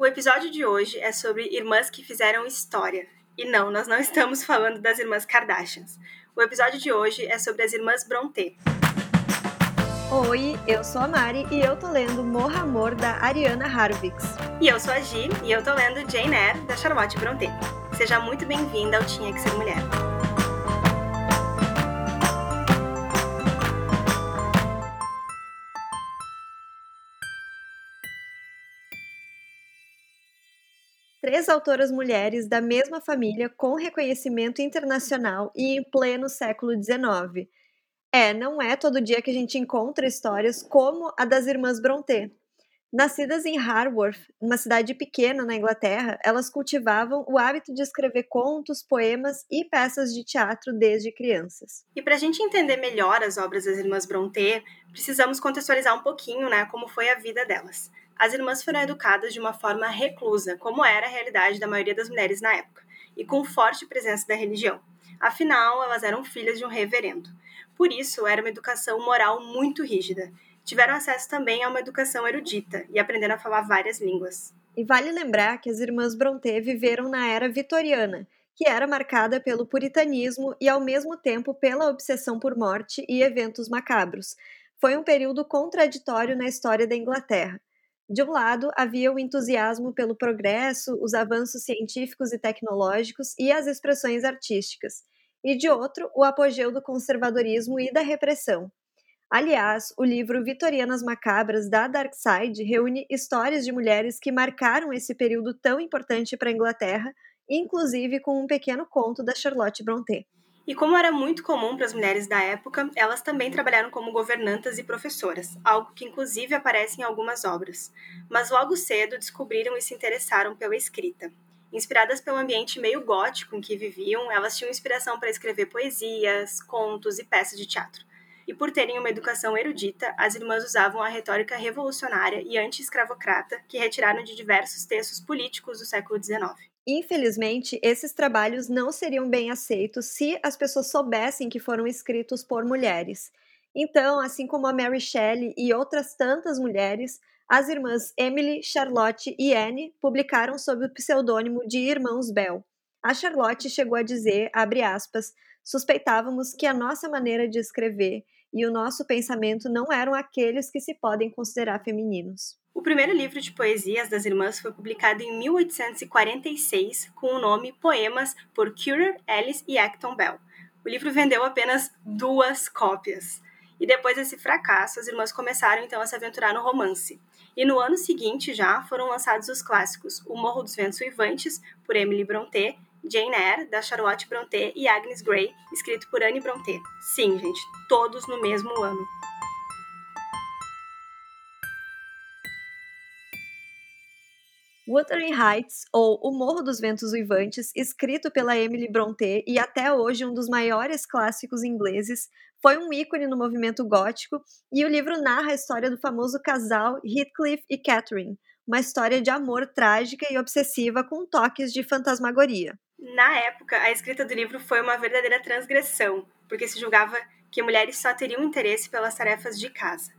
O episódio de hoje é sobre irmãs que fizeram história. E não, nós não estamos falando das irmãs Kardashians. O episódio de hoje é sobre as irmãs Brontë. Oi, eu sou a Mari e eu tô lendo Morra Amor da Ariana Harvix. E eu sou a Gi e eu tô lendo Jane Eyre da Charlotte Brontë. Seja muito bem-vinda ao Tinha que Ser Mulher. Três autoras mulheres da mesma família com reconhecimento internacional e em pleno século XIX. É, não é todo dia que a gente encontra histórias como a das irmãs Brontë. Nascidas em Harworth, uma cidade pequena na Inglaterra, elas cultivavam o hábito de escrever contos, poemas e peças de teatro desde crianças. E para a gente entender melhor as obras das irmãs Brontë, precisamos contextualizar um pouquinho né, como foi a vida delas. As irmãs foram educadas de uma forma reclusa, como era a realidade da maioria das mulheres na época, e com forte presença da religião. Afinal, elas eram filhas de um reverendo. Por isso, era uma educação moral muito rígida. Tiveram acesso também a uma educação erudita e aprenderam a falar várias línguas. E vale lembrar que as irmãs Brontë viveram na era vitoriana, que era marcada pelo puritanismo e, ao mesmo tempo, pela obsessão por morte e eventos macabros. Foi um período contraditório na história da Inglaterra. De um lado, havia o entusiasmo pelo progresso, os avanços científicos e tecnológicos e as expressões artísticas e de outro, o apogeu do conservadorismo e da repressão. Aliás, o livro Vitorianas Macabras da Dark Side reúne histórias de mulheres que marcaram esse período tão importante para a Inglaterra, inclusive com um pequeno conto da Charlotte Brontë. E como era muito comum para as mulheres da época, elas também trabalharam como governantas e professoras, algo que inclusive aparece em algumas obras. Mas logo cedo descobriram e se interessaram pela escrita. Inspiradas pelo ambiente meio gótico em que viviam, elas tinham inspiração para escrever poesias, contos e peças de teatro. E por terem uma educação erudita, as irmãs usavam a retórica revolucionária e anti-escravocrata que retiraram de diversos textos políticos do século XIX. Infelizmente, esses trabalhos não seriam bem aceitos se as pessoas soubessem que foram escritos por mulheres. Então, assim como a Mary Shelley e outras tantas mulheres, as irmãs Emily, Charlotte e Anne publicaram sob o pseudônimo de Irmãos Bell. A Charlotte chegou a dizer, aspas, suspeitávamos que a nossa maneira de escrever e o nosso pensamento não eram aqueles que se podem considerar femininos. O primeiro livro de poesias das irmãs foi publicado em 1846 com o nome Poemas por Currer, Ellis e Acton Bell. O livro vendeu apenas duas cópias. E depois desse fracasso, as irmãs começaram então a se aventurar no romance. E no ano seguinte já foram lançados os clássicos O Morro dos Ventos Uivantes, por Emily Brontë, Jane Eyre, da Charlotte Brontë e Agnes Grey, escrito por Anne Brontë. Sim, gente, todos no mesmo ano. Wuthering Heights, ou O Morro dos Ventos Uivantes, escrito pela Emily Brontë e até hoje um dos maiores clássicos ingleses, foi um ícone no movimento gótico e o livro narra a história do famoso casal Heathcliff e Catherine, uma história de amor trágica e obsessiva com toques de fantasmagoria. Na época, a escrita do livro foi uma verdadeira transgressão, porque se julgava que mulheres só teriam interesse pelas tarefas de casa.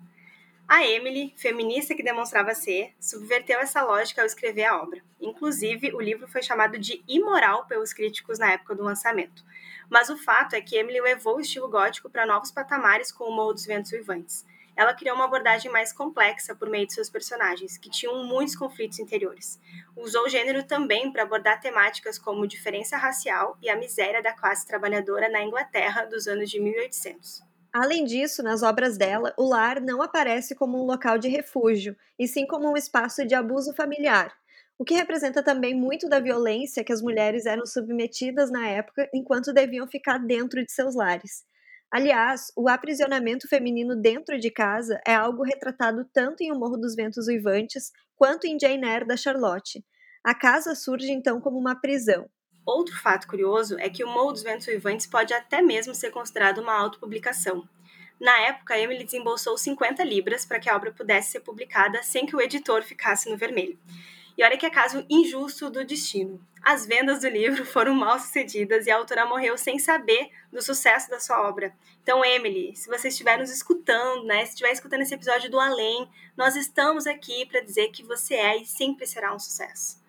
A Emily, feminista que demonstrava ser, subverteu essa lógica ao escrever a obra. Inclusive, o livro foi chamado de imoral pelos críticos na época do lançamento. Mas o fato é que Emily levou o estilo gótico para novos patamares com o Morro dos Ventos Vivantes. Ela criou uma abordagem mais complexa por meio de seus personagens, que tinham muitos conflitos interiores. Usou o gênero também para abordar temáticas como diferença racial e a miséria da classe trabalhadora na Inglaterra dos anos de 1800. Além disso, nas obras dela, o lar não aparece como um local de refúgio, e sim como um espaço de abuso familiar, o que representa também muito da violência que as mulheres eram submetidas na época enquanto deviam ficar dentro de seus lares. Aliás, o aprisionamento feminino dentro de casa é algo retratado tanto em O Morro dos Ventos Uivantes quanto em Jane Eyre da Charlotte. A casa surge então como uma prisão, Outro fato curioso é que o Morro dos Ventos Uivantes pode até mesmo ser considerado uma autopublicação. Na época, Emily desembolsou 50 libras para que a obra pudesse ser publicada sem que o editor ficasse no vermelho. E olha que acaso injusto do destino. As vendas do livro foram mal sucedidas e a autora morreu sem saber do sucesso da sua obra. Então, Emily, se você estiver nos escutando, né, se estiver escutando esse episódio do Além, nós estamos aqui para dizer que você é e sempre será um sucesso.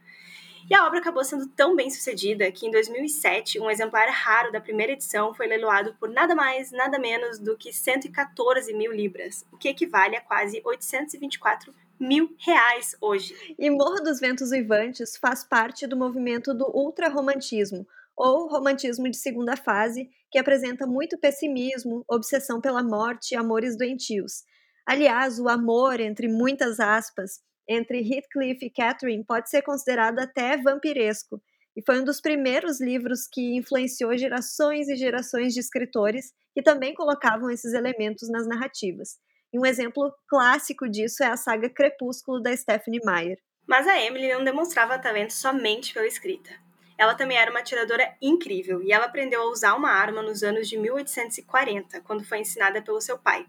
E a obra acabou sendo tão bem sucedida que em 2007, um exemplar raro da primeira edição foi leiloado por nada mais, nada menos do que 114 mil libras, o que equivale a quase 824 mil reais hoje. E Morro dos Ventos Uivantes faz parte do movimento do ultrarromantismo, ou romantismo de segunda fase, que apresenta muito pessimismo, obsessão pela morte e amores doentios. Aliás, o amor, entre muitas aspas, entre Heathcliff e Catherine pode ser considerado até vampiresco, e foi um dos primeiros livros que influenciou gerações e gerações de escritores que também colocavam esses elementos nas narrativas. E um exemplo clássico disso é a saga Crepúsculo da Stephanie Meyer. Mas a Emily não demonstrava talento somente pela escrita. Ela também era uma atiradora incrível e ela aprendeu a usar uma arma nos anos de 1840, quando foi ensinada pelo seu pai.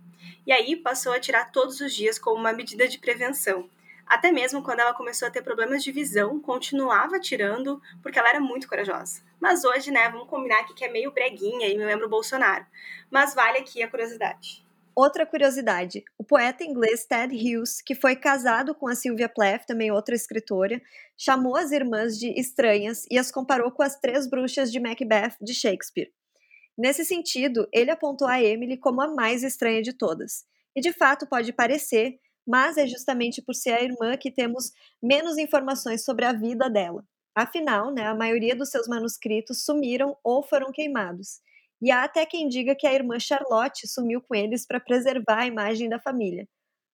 E aí passou a atirar todos os dias como uma medida de prevenção. Até mesmo quando ela começou a ter problemas de visão, continuava atirando porque ela era muito corajosa. Mas hoje, né, vamos combinar aqui que é meio breguinha e me lembra o Bolsonaro. Mas vale aqui a curiosidade. Outra curiosidade: o poeta inglês Ted Hughes, que foi casado com a Sylvia Plath, também outra escritora, chamou as irmãs de estranhas e as comparou com as três bruxas de Macbeth de Shakespeare. Nesse sentido, ele apontou a Emily como a mais estranha de todas. E de fato pode parecer, mas é justamente por ser a irmã que temos menos informações sobre a vida dela. Afinal, né, a maioria dos seus manuscritos sumiram ou foram queimados. E há até quem diga que a irmã Charlotte sumiu com eles para preservar a imagem da família.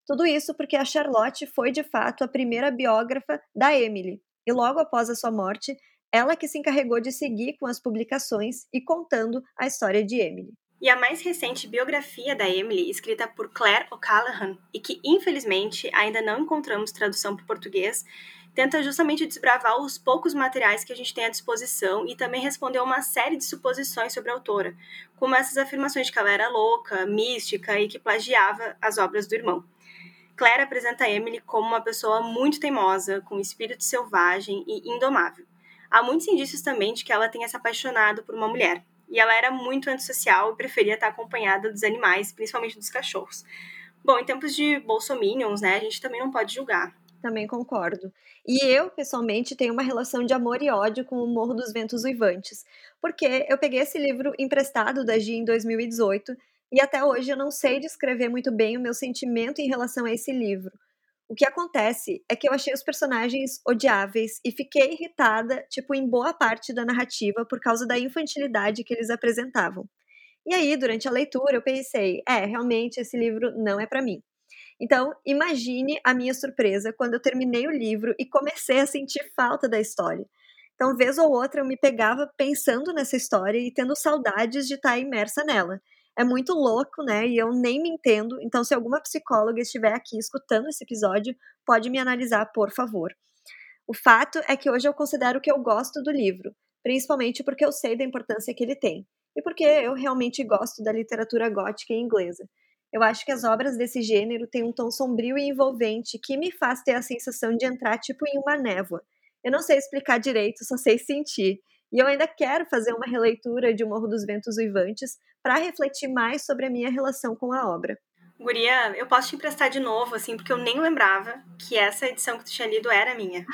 Tudo isso porque a Charlotte foi de fato a primeira biógrafa da Emily, e logo após a sua morte, ela que se encarregou de seguir com as publicações e contando a história de Emily. E a mais recente biografia da Emily, escrita por Claire O'Callaghan, e que infelizmente ainda não encontramos tradução para o português, tenta justamente desbravar os poucos materiais que a gente tem à disposição e também responder a uma série de suposições sobre a autora, como essas afirmações de que ela era louca, mística e que plagiava as obras do irmão. Claire apresenta Emily como uma pessoa muito teimosa, com espírito selvagem e indomável. Há muitos indícios também de que ela tenha se apaixonado por uma mulher, e ela era muito antissocial e preferia estar acompanhada dos animais, principalmente dos cachorros. Bom, em tempos de bolsominions, né, a gente também não pode julgar. Também concordo. E eu, pessoalmente, tenho uma relação de amor e ódio com o Morro dos Ventos Uivantes, porque eu peguei esse livro emprestado da Gia em 2018 e até hoje eu não sei descrever muito bem o meu sentimento em relação a esse livro. O que acontece é que eu achei os personagens odiáveis e fiquei irritada, tipo, em boa parte da narrativa por causa da infantilidade que eles apresentavam. E aí, durante a leitura, eu pensei, é, realmente esse livro não é para mim. Então, imagine a minha surpresa quando eu terminei o livro e comecei a sentir falta da história. Então, vez ou outra, eu me pegava pensando nessa história e tendo saudades de estar imersa nela. É muito louco, né? E eu nem me entendo. Então, se alguma psicóloga estiver aqui escutando esse episódio, pode me analisar, por favor. O fato é que hoje eu considero que eu gosto do livro, principalmente porque eu sei da importância que ele tem e porque eu realmente gosto da literatura gótica inglesa. Eu acho que as obras desse gênero têm um tom sombrio e envolvente que me faz ter a sensação de entrar tipo em uma névoa. Eu não sei explicar direito, só sei sentir. E eu ainda quero fazer uma releitura de O Morro dos Ventos Uivantes para refletir mais sobre a minha relação com a obra. Guria, eu posso te emprestar de novo, assim, porque eu nem lembrava que essa edição que tu tinha lido era minha.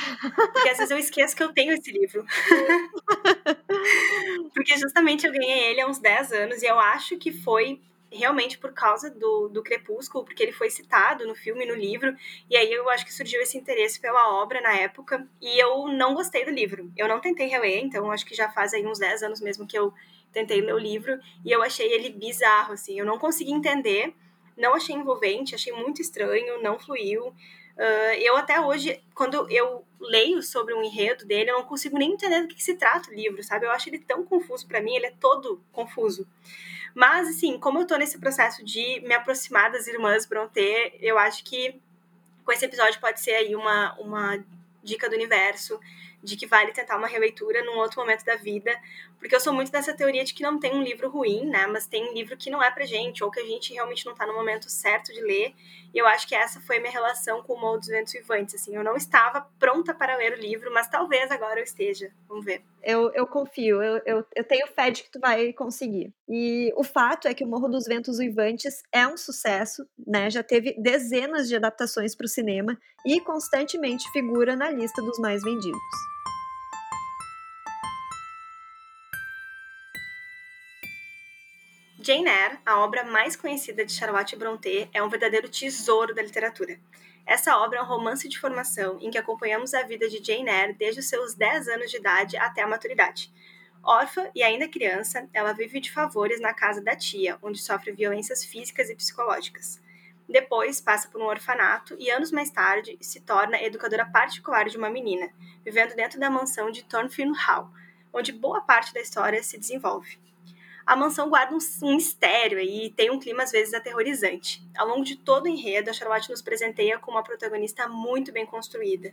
Porque às vezes eu esqueço que eu tenho esse livro. porque justamente eu ganhei ele há uns 10 anos e eu acho que foi realmente por causa do, do Crepúsculo, porque ele foi citado no filme no livro, e aí eu acho que surgiu esse interesse pela obra na época, e eu não gostei do livro. Eu não tentei reler, então acho que já faz aí uns 10 anos mesmo que eu tentei ler o livro, e eu achei ele bizarro, assim, eu não consegui entender, não achei envolvente, achei muito estranho, não fluiu. Uh, eu até hoje, quando eu leio sobre um enredo dele, eu não consigo nem entender do que, que se trata o livro, sabe? Eu acho ele tão confuso para mim, ele é todo confuso. Mas, assim, como eu tô nesse processo de me aproximar das irmãs Brontë, eu acho que com esse episódio pode ser aí uma, uma dica do universo de que vale tentar uma releitura num outro momento da vida, porque eu sou muito dessa teoria de que não tem um livro ruim, né, mas tem um livro que não é pra gente, ou que a gente realmente não tá no momento certo de ler, e eu acho que essa foi a minha relação com o Morro dos Ventos Vivantes, assim, eu não estava pronta para ler o livro, mas talvez agora eu esteja, vamos ver. Eu, eu confio, eu, eu, eu tenho fé de que tu vai conseguir. E o fato é que o Morro dos Ventos Vivantes é um sucesso, né, já teve dezenas de adaptações para o cinema e constantemente figura na lista dos mais vendidos. Jane Eyre, a obra mais conhecida de Charlotte Brontë, é um verdadeiro tesouro da literatura. Essa obra é um romance de formação em que acompanhamos a vida de Jane Eyre desde os seus 10 anos de idade até a maturidade. Órfã e ainda criança, ela vive de favores na casa da tia, onde sofre violências físicas e psicológicas. Depois, passa por um orfanato e, anos mais tarde, se torna educadora particular de uma menina, vivendo dentro da mansão de Thornfield Hall, onde boa parte da história se desenvolve a mansão guarda um, um mistério e tem um clima às vezes aterrorizante. Ao longo de todo o enredo, a Charlotte nos presenteia com uma protagonista muito bem construída.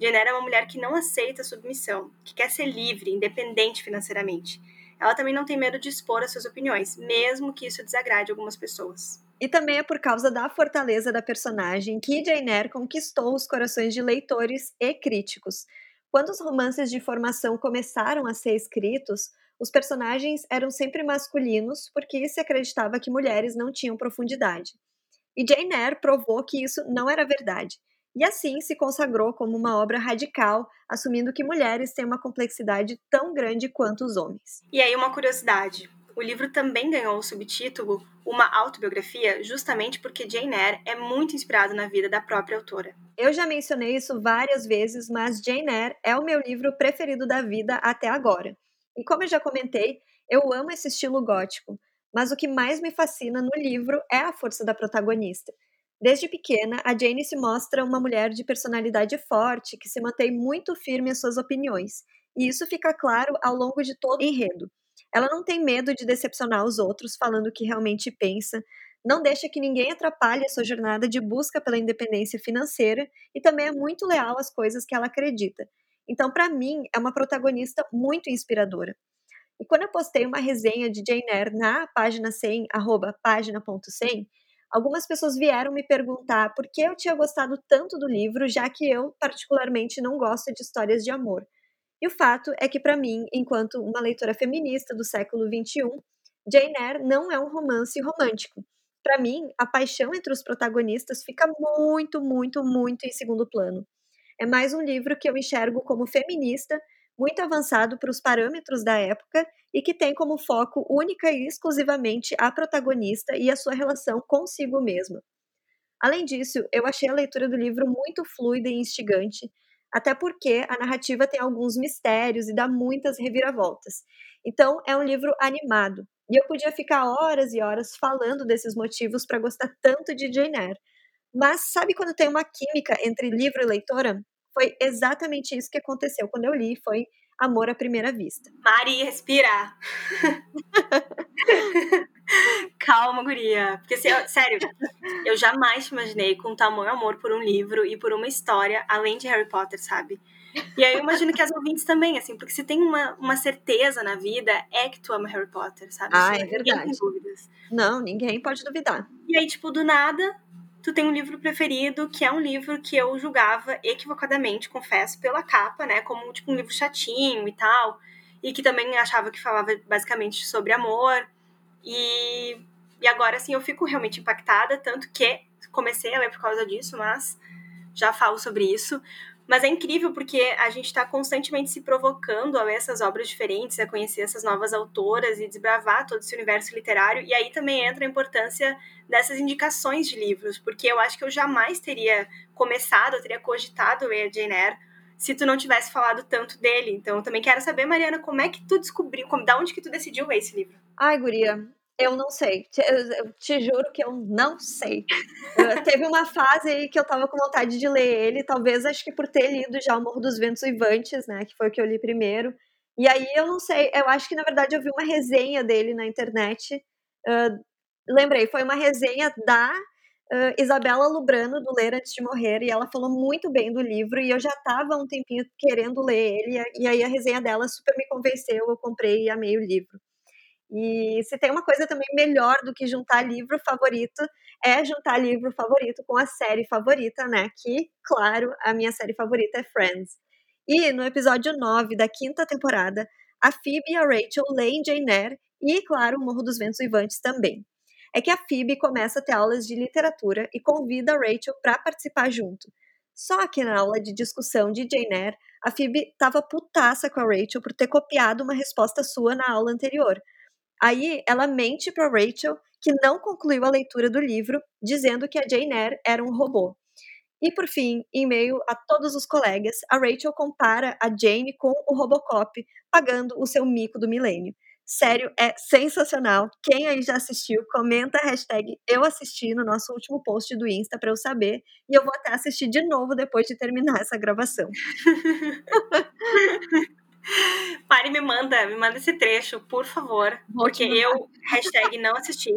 Jenner é uma mulher que não aceita submissão, que quer ser livre, independente financeiramente. Ela também não tem medo de expor as suas opiniões, mesmo que isso desagrade algumas pessoas. E também é por causa da fortaleza da personagem que Jane Eyre conquistou os corações de leitores e críticos. Quando os romances de formação começaram a ser escritos, os personagens eram sempre masculinos porque se acreditava que mulheres não tinham profundidade. E Jane Eyre provou que isso não era verdade. E assim se consagrou como uma obra radical, assumindo que mulheres têm uma complexidade tão grande quanto os homens. E aí, uma curiosidade: o livro também ganhou o subtítulo Uma Autobiografia, justamente porque Jane Eyre é muito inspirado na vida da própria autora. Eu já mencionei isso várias vezes, mas Jane Eyre é o meu livro preferido da vida até agora. E como eu já comentei, eu amo esse estilo gótico, mas o que mais me fascina no livro é a força da protagonista. Desde pequena, a Jane se mostra uma mulher de personalidade forte que se mantém muito firme em suas opiniões, e isso fica claro ao longo de todo o enredo. Ela não tem medo de decepcionar os outros falando o que realmente pensa, não deixa que ninguém atrapalhe a sua jornada de busca pela independência financeira e também é muito leal às coisas que ela acredita, então, para mim, é uma protagonista muito inspiradora. E quando eu postei uma resenha de Jane Eyre na página 100, arroba página.100, algumas pessoas vieram me perguntar por que eu tinha gostado tanto do livro, já que eu, particularmente, não gosto de histórias de amor. E o fato é que, para mim, enquanto uma leitora feminista do século XXI, Jane Eyre não é um romance romântico. Para mim, a paixão entre os protagonistas fica muito, muito, muito em segundo plano é mais um livro que eu enxergo como feminista, muito avançado para os parâmetros da época e que tem como foco única e exclusivamente a protagonista e a sua relação consigo mesma. Além disso, eu achei a leitura do livro muito fluida e instigante, até porque a narrativa tem alguns mistérios e dá muitas reviravoltas. Então, é um livro animado. E eu podia ficar horas e horas falando desses motivos para gostar tanto de Jane Eyre, mas sabe quando tem uma química entre livro e leitora? Foi exatamente isso que aconteceu quando eu li, foi Amor à Primeira Vista. Mari, respira! Calma, guria. Porque, sério, eu jamais te imaginei com tamanho amor por um livro e por uma história, além de Harry Potter, sabe? E aí eu imagino que as ouvintes também, assim, porque se tem uma, uma certeza na vida, é que tu ama Harry Potter, sabe? Ah, é verdade. Ninguém tem dúvidas. Não, ninguém pode duvidar. E aí, tipo, do nada, tu tem um livro preferido, que é um livro que eu julgava equivocadamente, confesso, pela capa, né? Como tipo um livro chatinho e tal. E que também achava que falava basicamente sobre amor. E, e agora, assim, eu fico realmente impactada, tanto que comecei a ler por causa disso, mas já falo sobre isso. Mas é incrível porque a gente está constantemente se provocando a ler essas obras diferentes, a conhecer essas novas autoras e desbravar todo esse universo literário. E aí também entra a importância dessas indicações de livros, porque eu acho que eu jamais teria começado, eu teria cogitado ler a Jane Eyre se tu não tivesse falado tanto dele. Então, eu também quero saber, Mariana, como é que tu descobriu, como, da onde que tu decidiu ler esse livro? Ai, guria, eu não sei. Eu, te juro que eu não sei. teve uma fase aí que eu tava com vontade de ler ele, talvez acho que por ter lido já O Morro dos Ventos Uivantes, né? Que foi o que eu li primeiro. E aí eu não sei, eu acho que na verdade eu vi uma resenha dele na internet. Uh, lembrei, foi uma resenha da uh, Isabela Lubrano, do Ler Antes de Morrer, e ela falou muito bem do livro, e eu já estava um tempinho querendo ler ele, e aí a resenha dela super me convenceu, eu comprei e amei o livro. E se tem uma coisa também melhor do que juntar livro favorito, é juntar livro favorito com a série favorita, né? Que, claro, a minha série favorita é Friends. E no episódio 9 da quinta temporada, a Phoebe e a Rachel leem Jane Eyre e, claro, Morro dos Ventos Vivantes também é que a Phoebe começa a ter aulas de literatura e convida a Rachel para participar junto. Só que na aula de discussão de Jane Eyre, a Phoebe estava putaça com a Rachel por ter copiado uma resposta sua na aula anterior. Aí ela mente para Rachel que não concluiu a leitura do livro, dizendo que a Jane Eyre era um robô. E por fim, em meio a todos os colegas, a Rachel compara a Jane com o Robocop, pagando o seu mico do milênio. Sério, é sensacional. Quem aí já assistiu, comenta a hashtag eu assisti no nosso último post do Insta para eu saber. E eu vou até assistir de novo depois de terminar essa gravação. Pare me manda, me manda esse trecho, por favor. Vou porque eu, hashtag não assisti,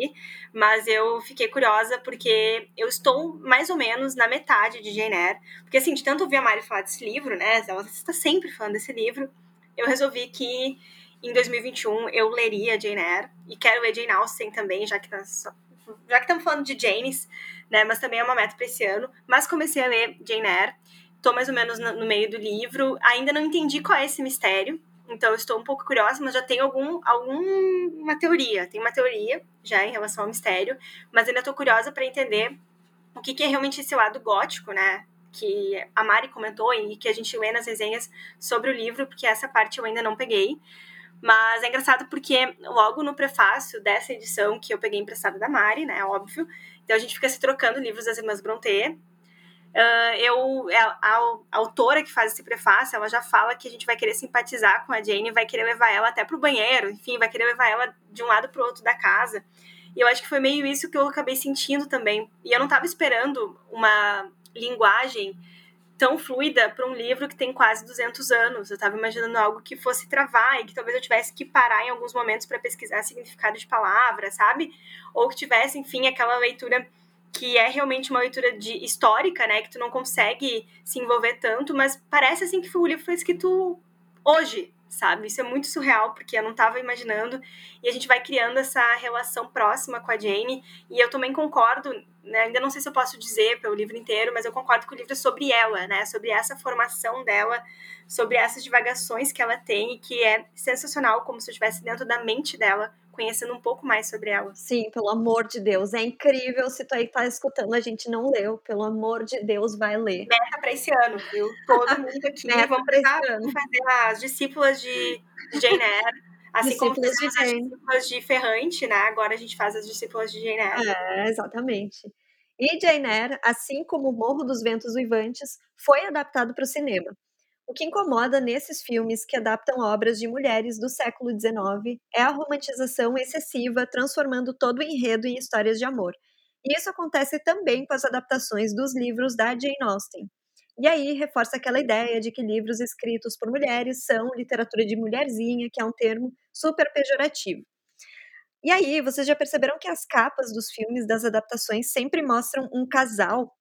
mas eu fiquei curiosa porque eu estou mais ou menos na metade de Jane Eyre. Porque assim, de tanto ouvir a Mari falar desse livro, né? Ela está sempre falando desse livro. Eu resolvi que em 2021 eu leria Jane Eyre e quero ler Jane Austen também, já que tá só, já que estamos falando de Janes, né, mas também é uma meta para esse ano, mas comecei a ler Jane Eyre, tô mais ou menos no, meio do livro, ainda não entendi qual é esse mistério, então estou um pouco curiosa, mas já tenho algum alguma teoria, tem uma teoria já em relação ao mistério, mas ainda estou curiosa para entender o que, que é realmente esse lado gótico, né, que a Mari comentou e que a gente lê nas resenhas sobre o livro, porque essa parte eu ainda não peguei. Mas é engraçado porque logo no prefácio dessa edição, que eu peguei emprestado da Mari, né, óbvio, então a gente fica se trocando livros das Irmãs Brontë. Uh, eu, a, a, a, autora que faz esse prefácio, ela já fala que a gente vai querer simpatizar com a Jane, vai querer levar ela até pro banheiro, enfim, vai querer levar ela de um lado pro outro da casa. E eu acho que foi meio isso que eu acabei sentindo também. E eu não estava esperando uma linguagem tão fluida para um livro que tem quase 200 anos. Eu estava imaginando algo que fosse travar e que talvez eu tivesse que parar em alguns momentos para pesquisar significado de palavras, sabe? Ou que tivesse, enfim, aquela leitura que é realmente uma leitura de histórica, né, que tu não consegue se envolver tanto, mas parece assim que o livro foi escrito hoje, sabe? Isso é muito surreal, porque eu não estava imaginando. E a gente vai criando essa relação próxima com a Jane. E eu também concordo, né? ainda não sei se eu posso dizer pelo livro inteiro, mas eu concordo que o livro é sobre ela, né? Sobre essa formação dela, sobre essas divagações que ela tem, e que é sensacional, como se eu estivesse dentro da mente dela, conhecendo um pouco mais sobre ela. Sim, pelo amor de Deus, é incrível se tu aí tá escutando, a gente não leu, pelo amor de Deus, vai ler. Meta para esse ano, viu? Todo mundo aqui, vamos fazer as discípulas de, Jane Eyre, assim discípulas como as discípulas de Ferrante, né? Agora a gente faz as discípulas de Jane Eyre. É, exatamente. E Jane Eyre, assim como o Morro dos Ventos Uivantes, foi adaptado para o cinema. O que incomoda nesses filmes que adaptam obras de mulheres do século XIX é a romantização excessiva, transformando todo o enredo em histórias de amor. E isso acontece também com as adaptações dos livros da Jane Austen. E aí reforça aquela ideia de que livros escritos por mulheres são literatura de mulherzinha, que é um termo super pejorativo. E aí, vocês já perceberam que as capas dos filmes das adaptações sempre mostram um casal?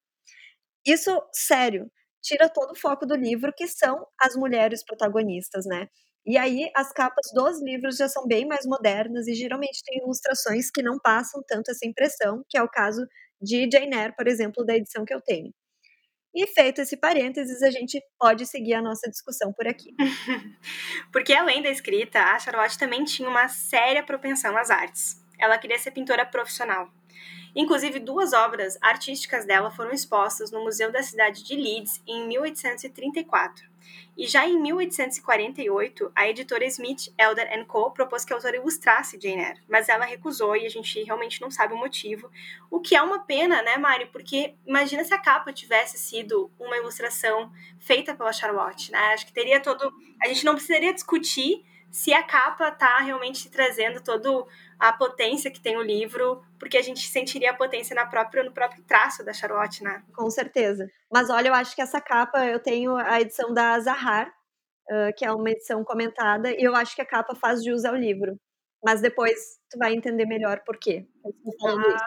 Isso, sério, tira todo o foco do livro, que são as mulheres protagonistas, né? E aí as capas dos livros já são bem mais modernas e geralmente tem ilustrações que não passam tanto essa impressão, que é o caso de Jane Eyre, por exemplo, da edição que eu tenho. E feito esse parênteses, a gente pode seguir a nossa discussão por aqui. Porque além da escrita, a Charlotte também tinha uma séria propensão às artes. Ela queria ser pintora profissional. Inclusive, duas obras artísticas dela foram expostas no Museu da Cidade de Leeds em 1834. E já em 1848, a editora Smith, Elder Co. propôs que a autora ilustrasse Jane Eyre, mas ela recusou e a gente realmente não sabe o motivo. O que é uma pena, né, Mari? Porque imagina se a capa tivesse sido uma ilustração feita pela Charlotte, né? Acho que teria todo. A gente não precisaria discutir se a capa tá realmente trazendo todo a potência que tem o livro, porque a gente sentiria a potência na própria, no próprio traço da Charlotte, né? Com certeza. Mas olha, eu acho que essa capa, eu tenho a edição da Zahar, uh, que é uma edição comentada, e eu acho que a capa faz jus ao livro. Mas depois tu vai entender melhor por quê.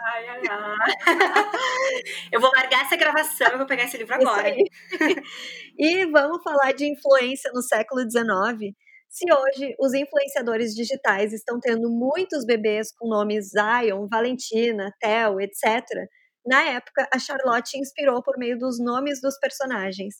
Ai, ai, ai. eu vou largar essa gravação e vou pegar esse livro agora. e vamos falar de influência no século XIX. Se hoje os influenciadores digitais estão tendo muitos bebês com nomes Zion, Valentina, Theo, etc., na época a Charlotte inspirou por meio dos nomes dos personagens.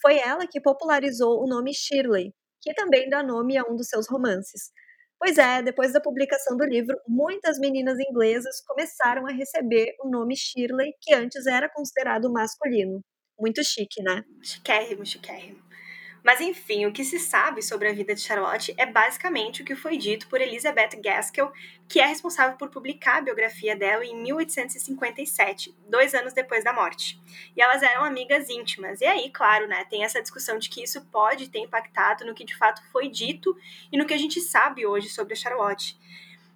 Foi ela que popularizou o nome Shirley, que também dá nome a um dos seus romances. Pois é, depois da publicação do livro, muitas meninas inglesas começaram a receber o nome Shirley, que antes era considerado masculino. Muito chique, né? Chiquérrimo, chiquérrimo. Mas enfim, o que se sabe sobre a vida de Charlotte é basicamente o que foi dito por Elizabeth Gaskell, que é responsável por publicar a biografia dela em 1857, dois anos depois da morte. E elas eram amigas íntimas. E aí, claro, né, tem essa discussão de que isso pode ter impactado no que de fato foi dito e no que a gente sabe hoje sobre a Charlotte.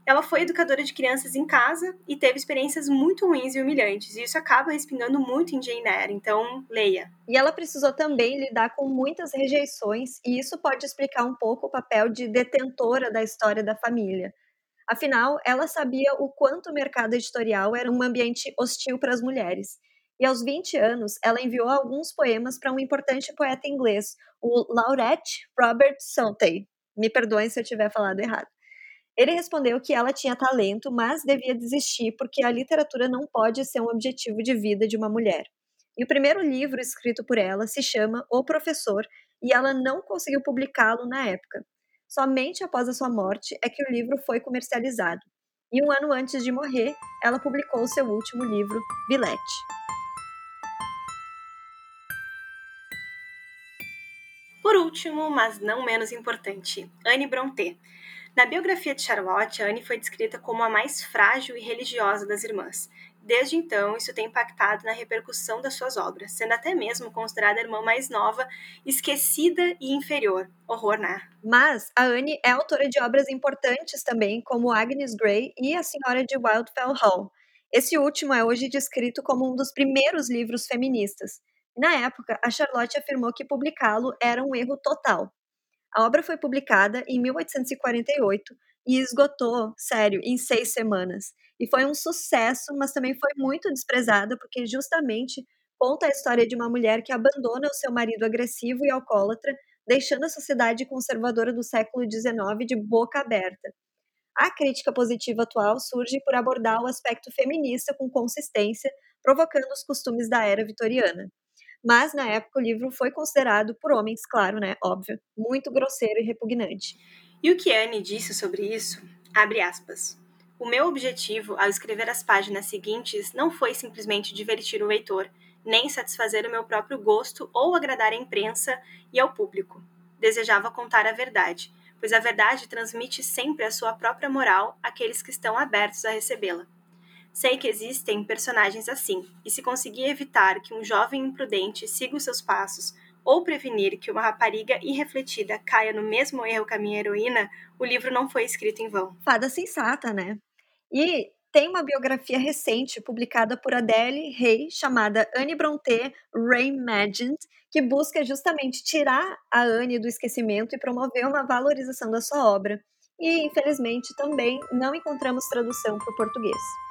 Ela foi educadora de crianças em casa e teve experiências muito ruins e humilhantes, e isso acaba respingando muito em Jane Eyre, então leia. E ela precisou também lidar com muitas rejeições, e isso pode explicar um pouco o papel de detentora da história da família. Afinal, ela sabia o quanto o mercado editorial era um ambiente hostil para as mulheres. E aos 20 anos, ela enviou alguns poemas para um importante poeta inglês, o Laurette Robert Southey. Me perdoem se eu tiver falado errado. Ele respondeu que ela tinha talento, mas devia desistir porque a literatura não pode ser um objetivo de vida de uma mulher. E o primeiro livro escrito por ela se chama O Professor e ela não conseguiu publicá-lo na época. Somente após a sua morte é que o livro foi comercializado. E um ano antes de morrer, ela publicou seu último livro, Villette. Por último, mas não menos importante, Anne Brontë. Na biografia de Charlotte, Anne foi descrita como a mais frágil e religiosa das irmãs. Desde então, isso tem impactado na repercussão das suas obras, sendo até mesmo considerada a irmã mais nova, esquecida e inferior. Horror, né? Mas a Anne é autora de obras importantes também, como Agnes Grey e A Senhora de Wildfell Hall. Esse último é hoje descrito como um dos primeiros livros feministas. Na época, a Charlotte afirmou que publicá-lo era um erro total. A obra foi publicada em 1848 e esgotou, sério, em seis semanas. E foi um sucesso, mas também foi muito desprezada, porque justamente conta a história de uma mulher que abandona o seu marido agressivo e alcoólatra, deixando a sociedade conservadora do século XIX de boca aberta. A crítica positiva atual surge por abordar o aspecto feminista com consistência, provocando os costumes da era vitoriana. Mas na época o livro foi considerado por homens, claro, né, óbvio, muito grosseiro e repugnante. E o que Anne disse sobre isso? Abre aspas. O meu objetivo ao escrever as páginas seguintes não foi simplesmente divertir o leitor, nem satisfazer o meu próprio gosto ou agradar a imprensa e ao público. Desejava contar a verdade, pois a verdade transmite sempre a sua própria moral àqueles que estão abertos a recebê-la. Sei que existem personagens assim, e se conseguir evitar que um jovem imprudente siga os seus passos, ou prevenir que uma rapariga irrefletida caia no mesmo erro que a minha heroína, o livro não foi escrito em vão. Fada sensata, né? E tem uma biografia recente publicada por Adele Rey chamada Anne Brontë Reimagined, que busca justamente tirar a Anne do esquecimento e promover uma valorização da sua obra. E, infelizmente, também não encontramos tradução para o português.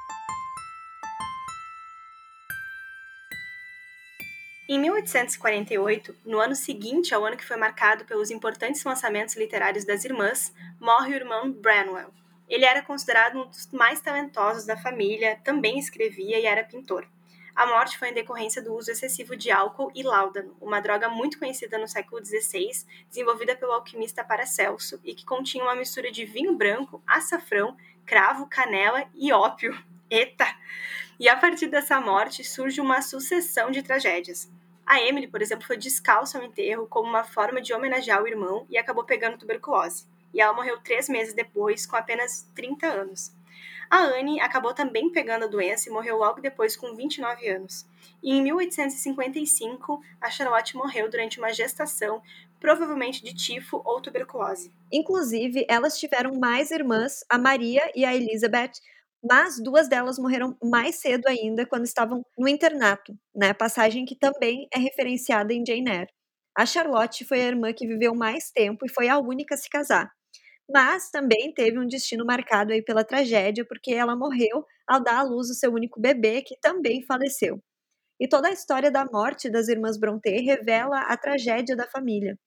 Em 1848, no ano seguinte ao ano que foi marcado pelos importantes lançamentos literários das irmãs, morre o irmão Branwell. Ele era considerado um dos mais talentosos da família, também escrevia e era pintor. A morte foi em decorrência do uso excessivo de álcool e láudano, uma droga muito conhecida no século XVI, desenvolvida pelo alquimista Paracelso e que continha uma mistura de vinho branco, açafrão, cravo, canela e ópio. Eita! E a partir dessa morte surge uma sucessão de tragédias. A Emily, por exemplo, foi descalça ao enterro como uma forma de homenagear o irmão e acabou pegando tuberculose. E ela morreu três meses depois, com apenas 30 anos. A Anne acabou também pegando a doença e morreu logo depois, com 29 anos. E em 1855, a Charlotte morreu durante uma gestação, provavelmente de tifo ou tuberculose. Inclusive, elas tiveram mais irmãs, a Maria e a Elizabeth, mas duas delas morreram mais cedo ainda quando estavam no internato, né? Passagem que também é referenciada em Jane Eyre. A Charlotte foi a irmã que viveu mais tempo e foi a única a se casar. mas também teve um destino marcado aí pela tragédia, porque ela morreu ao dar à luz o seu único bebê, que também faleceu. E toda a história da morte das irmãs Brontë revela a tragédia da família.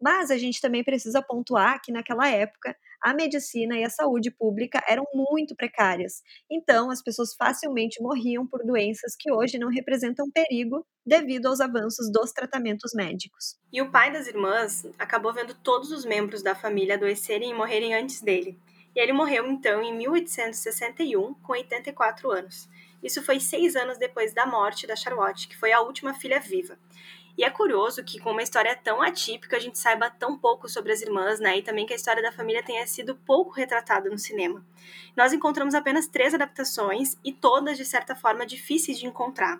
Mas a gente também precisa pontuar que naquela época a medicina e a saúde pública eram muito precárias. Então, as pessoas facilmente morriam por doenças que hoje não representam perigo devido aos avanços dos tratamentos médicos. E o pai das irmãs acabou vendo todos os membros da família adoecerem e morrerem antes dele. E ele morreu então em 1861, com 84 anos. Isso foi seis anos depois da morte da Charlotte, que foi a última filha viva. E é curioso que, com uma história tão atípica, a gente saiba tão pouco sobre as irmãs, né? E também que a história da família tenha sido pouco retratada no cinema. Nós encontramos apenas três adaptações e todas, de certa forma, difíceis de encontrar.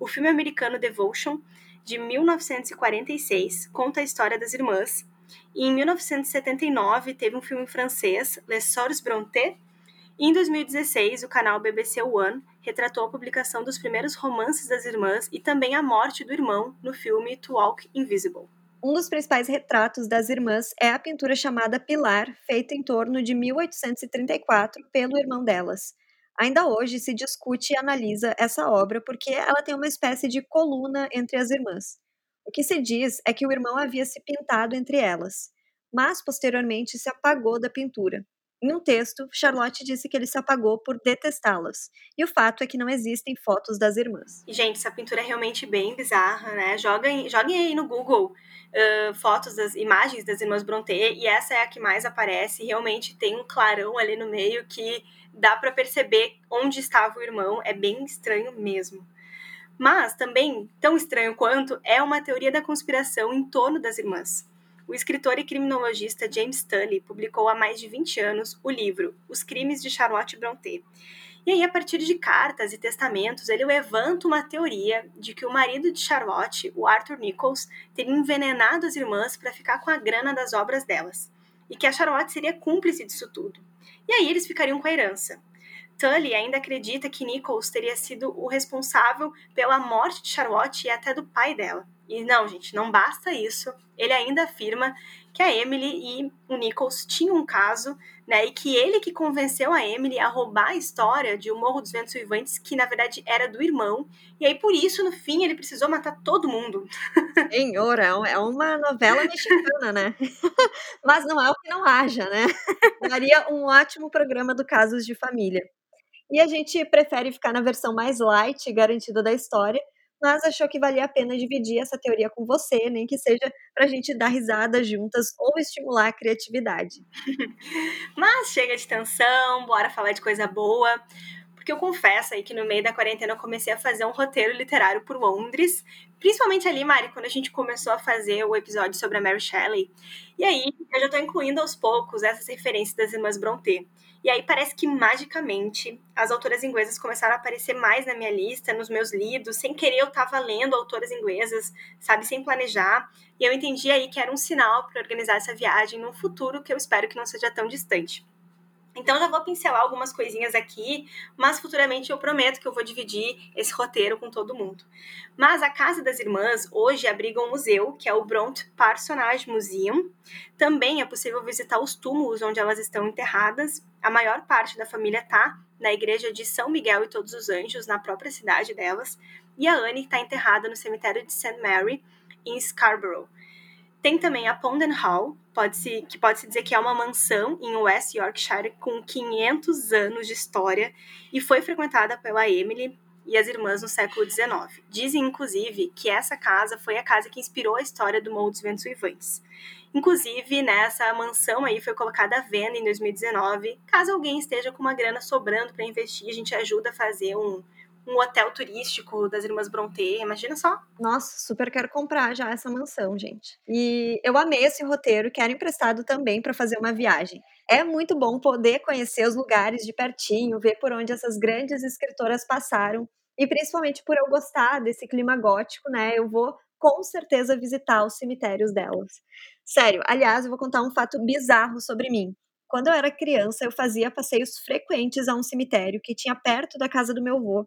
O filme americano Devotion, de 1946, conta a história das irmãs. E em 1979 teve um filme francês, Les Sœurs Brontë, em 2016, o canal BBC One retratou a publicação dos primeiros romances das irmãs e também a morte do irmão no filme To Walk Invisible. Um dos principais retratos das irmãs é a pintura chamada Pilar, feita em torno de 1834 pelo irmão delas. Ainda hoje se discute e analisa essa obra porque ela tem uma espécie de coluna entre as irmãs. O que se diz é que o irmão havia se pintado entre elas, mas posteriormente se apagou da pintura. Em um texto, Charlotte disse que ele se apagou por detestá-las. E o fato é que não existem fotos das irmãs. Gente, essa pintura é realmente bem bizarra, né? Joguem, joguem aí no Google uh, fotos das imagens das irmãs Brontë, e essa é a que mais aparece. Realmente tem um clarão ali no meio que dá para perceber onde estava o irmão. É bem estranho mesmo. Mas também, tão estranho quanto, é uma teoria da conspiração em torno das irmãs. O escritor e criminologista James Tully publicou há mais de 20 anos o livro Os Crimes de Charlotte Brontë. E aí, a partir de cartas e testamentos, ele levanta uma teoria de que o marido de Charlotte, o Arthur Nichols, teria envenenado as irmãs para ficar com a grana das obras delas, e que a Charlotte seria cúmplice disso tudo. E aí eles ficariam com a herança. Tully ainda acredita que Nichols teria sido o responsável pela morte de Charlotte e até do pai dela. E não, gente, não basta isso. Ele ainda afirma que a Emily e o Nichols tinham um caso, né? E que ele que convenceu a Emily a roubar a história de O Morro dos Ventos Vivantes, que na verdade era do irmão. E aí, por isso, no fim, ele precisou matar todo mundo. Senhor, é, é uma novela mexicana, né? Mas não é o que não haja, né? Daria um ótimo programa do Casos de Família. E a gente prefere ficar na versão mais light, garantida da história, mas achou que valia a pena dividir essa teoria com você, nem que seja para a gente dar risada juntas ou estimular a criatividade. mas chega de tensão, bora falar de coisa boa. Porque eu confesso aí que no meio da quarentena eu comecei a fazer um roteiro literário por Londres, principalmente ali, Mari, quando a gente começou a fazer o episódio sobre a Mary Shelley. E aí eu já estou incluindo aos poucos essas referências das irmãs Brontë. E aí parece que magicamente as autoras inglesas começaram a aparecer mais na minha lista, nos meus lidos. Sem querer eu estava lendo autoras inglesas, sabe, sem planejar. E eu entendi aí que era um sinal para organizar essa viagem num futuro que eu espero que não seja tão distante. Então já vou pincelar algumas coisinhas aqui, mas futuramente eu prometo que eu vou dividir esse roteiro com todo mundo. Mas a Casa das Irmãs hoje abriga um museu, que é o Bront Parsonage Museum. Também é possível visitar os túmulos onde elas estão enterradas. A maior parte da família tá na igreja de São Miguel e Todos os Anjos, na própria cidade delas. E a Anne está enterrada no cemitério de St. Mary, em Scarborough. Tem também a Pondon Hall, pode -se, que pode-se dizer que é uma mansão em West Yorkshire com 500 anos de história e foi frequentada pela Emily e as irmãs no século XIX. Dizem, inclusive, que essa casa foi a casa que inspirou a história do Morro dos Ventos. Inclusive, nessa mansão aí foi colocada à venda em 2019. Caso alguém esteja com uma grana sobrando para investir, a gente ajuda a fazer um, um hotel turístico das Irmãs Brontë, imagina só. Nossa, super quero comprar já essa mansão, gente. E eu amei esse roteiro, quero emprestado também para fazer uma viagem. É muito bom poder conhecer os lugares de pertinho, ver por onde essas grandes escritoras passaram e principalmente por eu gostar desse clima gótico, né? Eu vou com certeza visitar os cemitérios delas. Sério, aliás, eu vou contar um fato bizarro sobre mim. Quando eu era criança, eu fazia passeios frequentes a um cemitério que tinha perto da casa do meu avô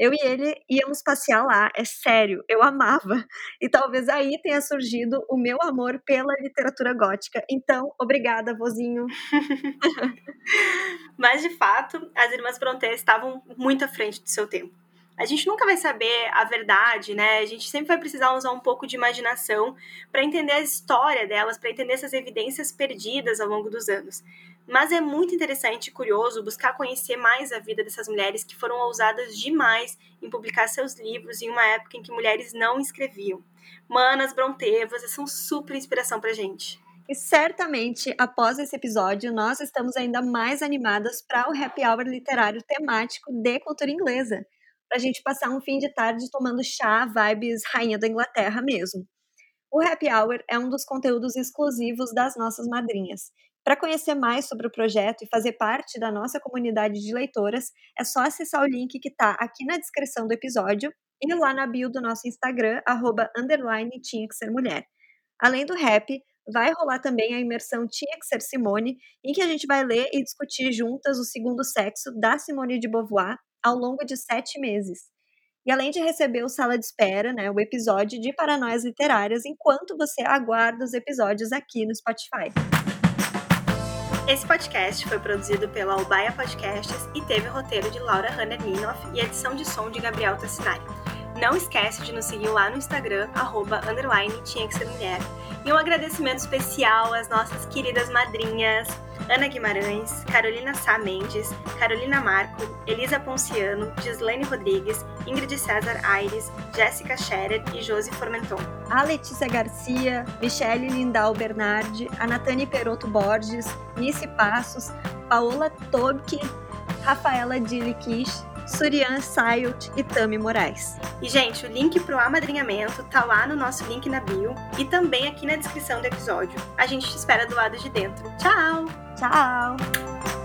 Eu e ele íamos passear lá, é sério, eu amava. E talvez aí tenha surgido o meu amor pela literatura gótica. Então, obrigada, vozinho. Mas, de fato, as irmãs Brontë estavam muito à frente do seu tempo a gente nunca vai saber a verdade, né? A gente sempre vai precisar usar um pouco de imaginação para entender a história delas, para entender essas evidências perdidas ao longo dos anos. Mas é muito interessante e curioso buscar conhecer mais a vida dessas mulheres que foram ousadas demais em publicar seus livros em uma época em que mulheres não escreviam. Manas, Brontë, vocês são super inspiração pra gente. E certamente, após esse episódio, nós estamos ainda mais animadas para o happy hour literário temático de cultura inglesa para a gente passar um fim de tarde tomando chá, vibes rainha da Inglaterra mesmo. O Happy Hour é um dos conteúdos exclusivos das nossas madrinhas. Para conhecer mais sobre o projeto e fazer parte da nossa comunidade de leitoras, é só acessar o link que está aqui na descrição do episódio e lá na bio do nosso Instagram, arroba, underline, tinha que ser mulher. Além do rap, vai rolar também a imersão Tinha que ser Simone, em que a gente vai ler e discutir juntas o segundo sexo da Simone de Beauvoir ao longo de sete meses. E além de receber o Sala de Espera, né, o episódio de Paranoias Literárias, enquanto você aguarda os episódios aqui no Spotify. Esse podcast foi produzido pela Albaia Podcasts e teve o roteiro de Laura Hanner Minoff e edição de som de Gabriel Tassinari. Não esquece de nos seguir lá no Instagram, arroba, underline, tinha que ser mulher. E um agradecimento especial às nossas queridas madrinhas, Ana Guimarães, Carolina Sá Mendes, Carolina Marco, Elisa Ponciano, Gislaine Rodrigues, Ingrid César Aires, Jéssica Scherer e Josi Formenton. A Letícia Garcia, Michele Lindau Bernardi, a Natane Peroto Borges, Nice Passos, Paola Tobke, Rafaela Diliquish, Surian Sayut e Tami Moraes. E, gente, o link para o amadrinhamento tá lá no nosso link na bio e também aqui na descrição do episódio. A gente te espera do lado de dentro. Tchau! Tchau!